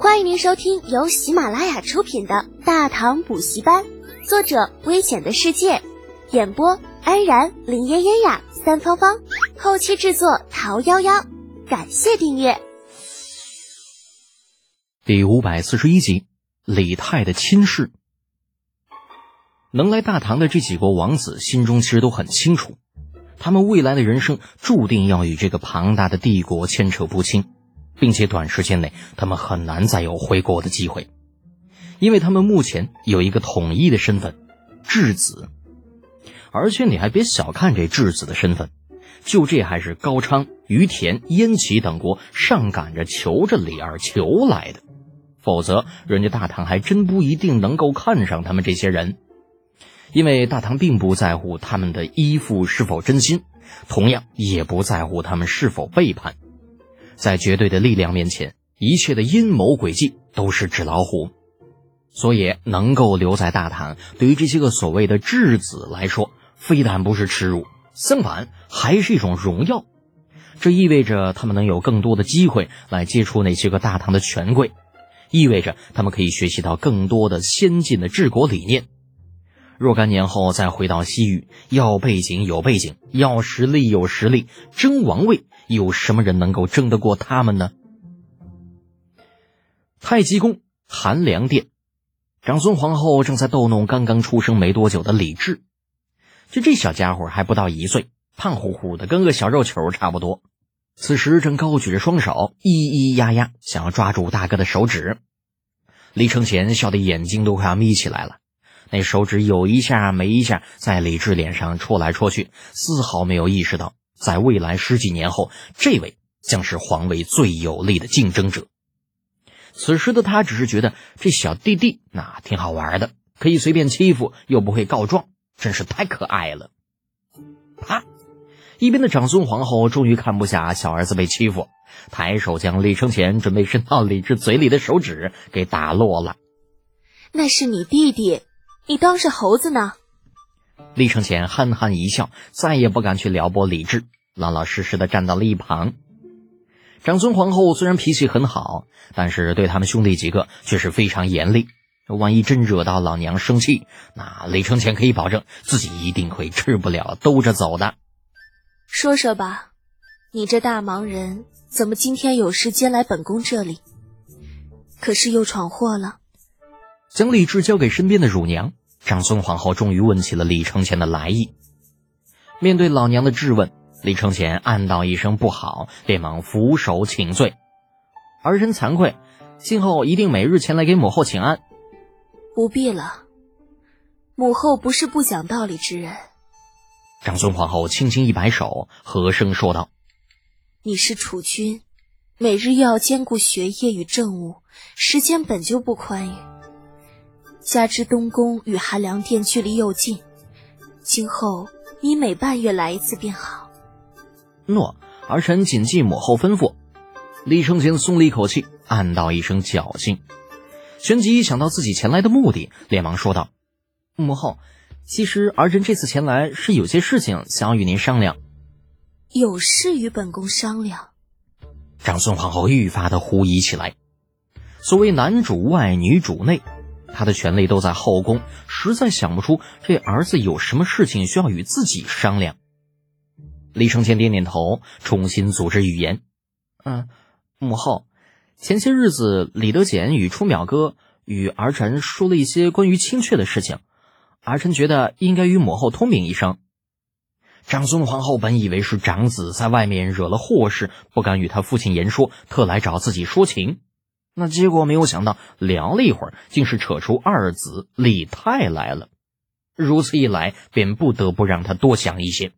欢迎您收听由喜马拉雅出品的《大唐补习班》，作者：危险的世界，演播：安然、林嫣嫣呀、三芳芳，后期制作：桃夭夭。感谢订阅。第五百四十一集，李泰的亲事。能来大唐的这几国王子心中其实都很清楚，他们未来的人生注定要与这个庞大的帝国牵扯不清。并且短时间内，他们很难再有回国的机会，因为他们目前有一个统一的身份——质子。而且你还别小看这质子的身份，就这还是高昌、于田、燕齐等国上赶着求着李二求来的，否则人家大唐还真不一定能够看上他们这些人，因为大唐并不在乎他们的依附是否真心，同样也不在乎他们是否背叛。在绝对的力量面前，一切的阴谋诡计都是纸老虎，所以能够留在大唐，对于这些个所谓的质子来说，非但不是耻辱，相反还是一种荣耀。这意味着他们能有更多的机会来接触那些个大唐的权贵，意味着他们可以学习到更多的先进的治国理念。若干年后再回到西域，要背景有背景，要实力有实力，争王位。有什么人能够争得过他们呢？太极宫寒凉殿，长孙皇后正在逗弄刚刚出生没多久的李治。就这小家伙还不到一岁，胖乎乎的，跟个小肉球差不多。此时正高举着双手，咿咿呀呀，想要抓住大哥的手指。李承前笑得眼睛都快要眯起来了，那手指有一下没一下在李治脸上戳来戳去，丝毫没有意识到。在未来十几年后，这位将是皇位最有力的竞争者。此时的他只是觉得这小弟弟那挺好玩的，可以随便欺负，又不会告状，真是太可爱了。啪！一边的长孙皇后终于看不下小儿子被欺负，抬手将李承前准备伸到李治嘴里的手指给打落了。那是你弟弟，你当是猴子呢？李承前憨憨一笑，再也不敢去撩拨李治，老老实实的站到了一旁。长孙皇后虽然脾气很好，但是对他们兄弟几个却是非常严厉。万一真惹到老娘生气，那李承前可以保证自己一定会吃不了兜着走的。说说吧，你这大忙人怎么今天有时间来本宫这里？可是又闯祸了？将李治交给身边的乳娘。长孙皇后终于问起了李承前的来意。面对老娘的质问，李承前暗道一声不好，连忙俯首请罪：“儿臣惭愧，今后一定每日前来给母后请安。”不必了，母后不是不讲道理之人。长孙皇后轻轻一摆手，和声说道：“你是储君，每日又要兼顾学业与政务，时间本就不宽裕。”加之东宫与寒凉殿距离又近，今后你每半月来一次便好。诺，儿臣谨记母后吩咐。李承前松了一口气，暗道一声侥幸。旋即想到自己前来的目的，连忙说道：“母后，其实儿臣这次前来是有些事情想要与您商量。”有事与本宫商量。长孙皇后愈发的狐疑起来。所谓男主外女主内。他的权力都在后宫，实在想不出这儿子有什么事情需要与自己商量。李承前点点头，重新组织语言：“嗯，母后，前些日子李德俭与出淼哥与儿臣说了一些关于青雀的事情，儿臣觉得应该与母后通禀一声。”长孙皇后本以为是长子在外面惹了祸事，不敢与他父亲言说，特来找自己说情。那结果没有想到，聊了一会儿，竟是扯出二子李泰来了。如此一来，便不得不让他多想一些。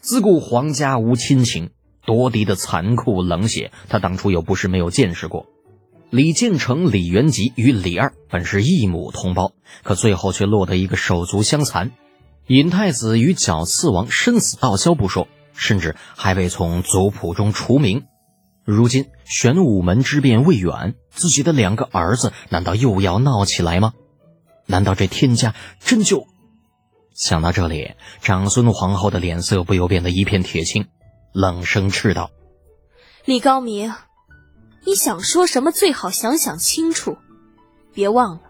自古皇家无亲情，夺嫡的残酷冷血，他当初又不是没有见识过。李建成、李元吉与李二本是一母同胞，可最后却落得一个手足相残。尹太子与角四王生死道消不说，甚至还未从族谱中除名。如今玄武门之变未远，自己的两个儿子难道又要闹起来吗？难道这天家真就……想到这里，长孙皇后的脸色不由变得一片铁青，冷声斥道：“李高明，你想说什么最好想想清楚，别忘了，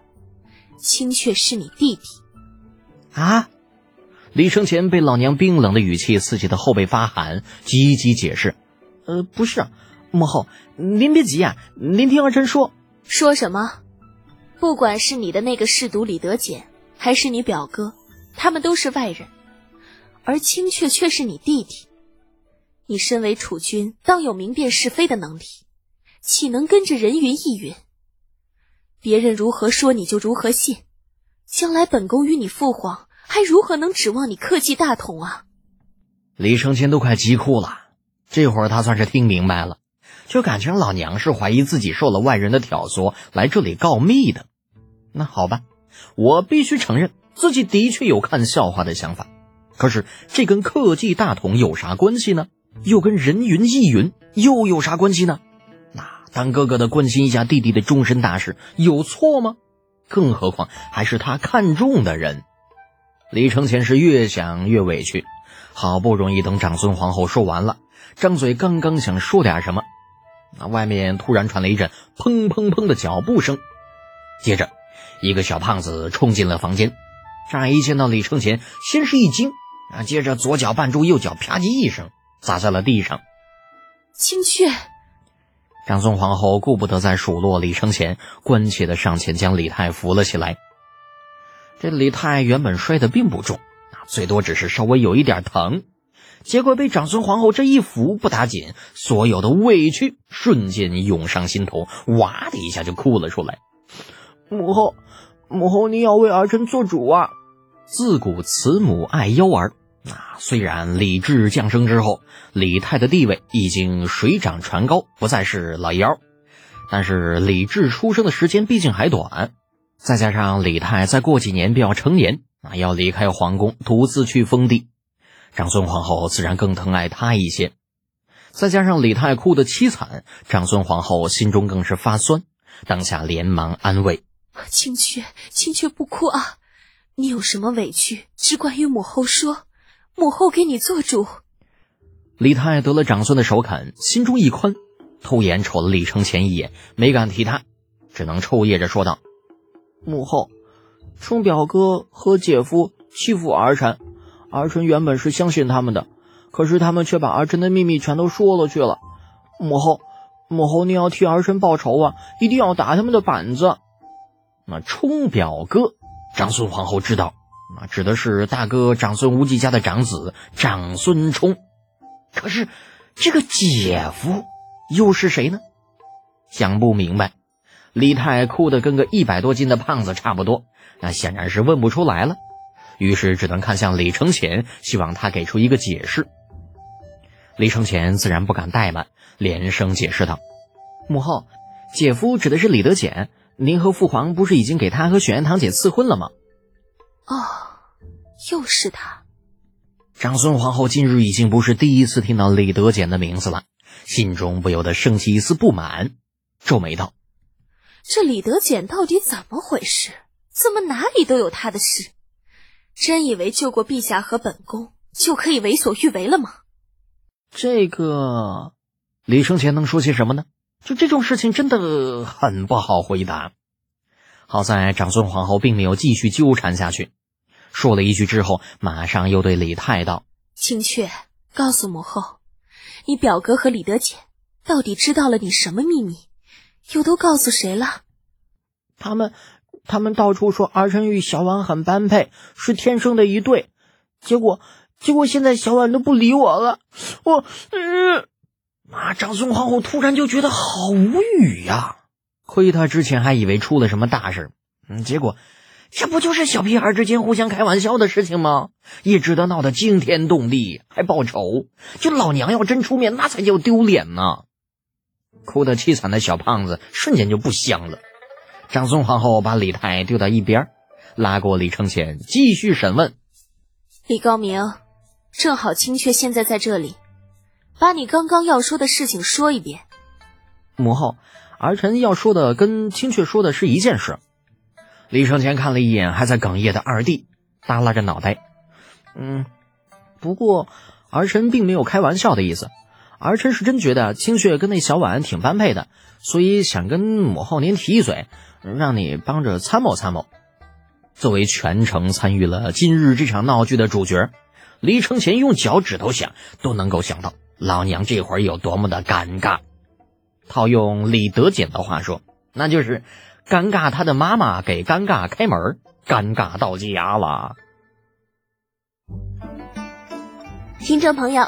青雀是你弟弟。啊！李承前被老娘冰冷的语气刺激的后背发寒，急急解释：“呃，不是，母后，您别急啊，您听儿臣说。说什么？不管是你的那个侍读李德简，还是你表哥，他们都是外人，而青雀却是你弟弟。你身为储君，当有明辨是非的能力，岂能跟着人云亦云？别人如何说，你就如何信。将来本宫与你父皇。”还如何能指望你克继大统啊？李承前都快急哭了。这会儿他算是听明白了，就感情老娘是怀疑自己受了外人的挑唆来这里告密的。那好吧，我必须承认自己的确有看笑话的想法。可是这跟克继大统有啥关系呢？又跟人云亦云又有啥关系呢？那当哥哥的关心一下弟弟的终身大事有错吗？更何况还是他看中的人。李承前是越想越委屈，好不容易等长孙皇后说完了，张嘴刚刚想说点什么，那外面突然传来一阵砰砰砰的脚步声，接着一个小胖子冲进了房间，乍一见到李承前，先是一惊，啊，接着左脚绊住右脚，啪叽一声砸在了地上。青雀，长孙皇后顾不得再数落李承前，关切的上前将李泰扶了起来。这李泰原本摔得并不重，啊，最多只是稍微有一点疼，结果被长孙皇后这一扶不打紧，所有的委屈瞬间涌上心头，哇的一下就哭了出来。母后，母后，你要为儿臣做主啊！自古慈母爱幼儿，啊，虽然李治降生之后，李泰的地位已经水涨船高，不再是老幺，但是李治出生的时间毕竟还短。再加上李泰再过几年便要成年，啊，要离开皇宫，独自去封地，长孙皇后自然更疼爱他一些。再加上李泰哭得凄惨，长孙皇后心中更是发酸，当下连忙安慰：“青雀，青雀不哭啊！你有什么委屈，只管与母后说，母后给你做主。”李泰得了长孙的首肯，心中一宽，偷眼瞅了李承前一眼，没敢提他，只能抽噎着说道。母后，冲表哥和姐夫欺负儿臣，儿臣原本是相信他们的，可是他们却把儿臣的秘密全都说了去了。母后，母后，你要替儿臣报仇啊！一定要打他们的板子。那冲表哥，长孙皇后知道，那指的是大哥长孙无忌家的长子长孙冲。可是这个姐夫又是谁呢？想不明白。李泰哭得跟个一百多斤的胖子差不多，那显然是问不出来了，于是只能看向李承前，希望他给出一个解释。李承前自然不敢怠慢，连声解释道：“母后，姐夫指的是李德简，您和父皇不是已经给他和雪颜堂姐赐婚了吗？”哦，又是他。长孙皇后近日已经不是第一次听到李德简的名字了，心中不由得升起一丝不满，皱眉道。这李德简到底怎么回事？怎么哪里都有他的事？真以为救过陛下和本宫就可以为所欲为了吗？这个李承前能说些什么呢？就这种事情真的很不好回答。好在长孙皇后并没有继续纠缠下去，说了一句之后，马上又对李泰道：“青雀，告诉母后，你表哥和李德简到底知道了你什么秘密？”又都告诉谁了？他们，他们到处说儿臣与小婉很般配，是天生的一对。结果，结果现在小婉都不理我了。我，嗯，妈，长孙皇后突然就觉得好无语呀！亏她之前还以为出了什么大事，嗯，结果这不就是小屁孩之间互相开玩笑的事情吗？一直都闹得惊天动地，还报仇？就老娘要真出面，那才叫丢脸呢！哭得凄惨的小胖子瞬间就不香了。长孙皇后把李泰丢到一边，拉过李承前，继续审问：“李高明，正好青雀现在在这里，把你刚刚要说的事情说一遍。”母后，儿臣要说的跟青雀说的是一件事。李承前看了一眼还在哽咽的二弟，耷拉着脑袋：“嗯，不过儿臣并没有开玩笑的意思。儿臣是真觉得青雀跟那小婉挺般配的，所以想跟母后您提一嘴，让你帮着参谋参谋。作为全程参与了今日这场闹剧的主角，李承前用脚趾头想都能够想到老娘这会儿有多么的尴尬。套用李德俭的话说，那就是尴尬他的妈妈给尴尬开门，尴尬到家了。听众朋友，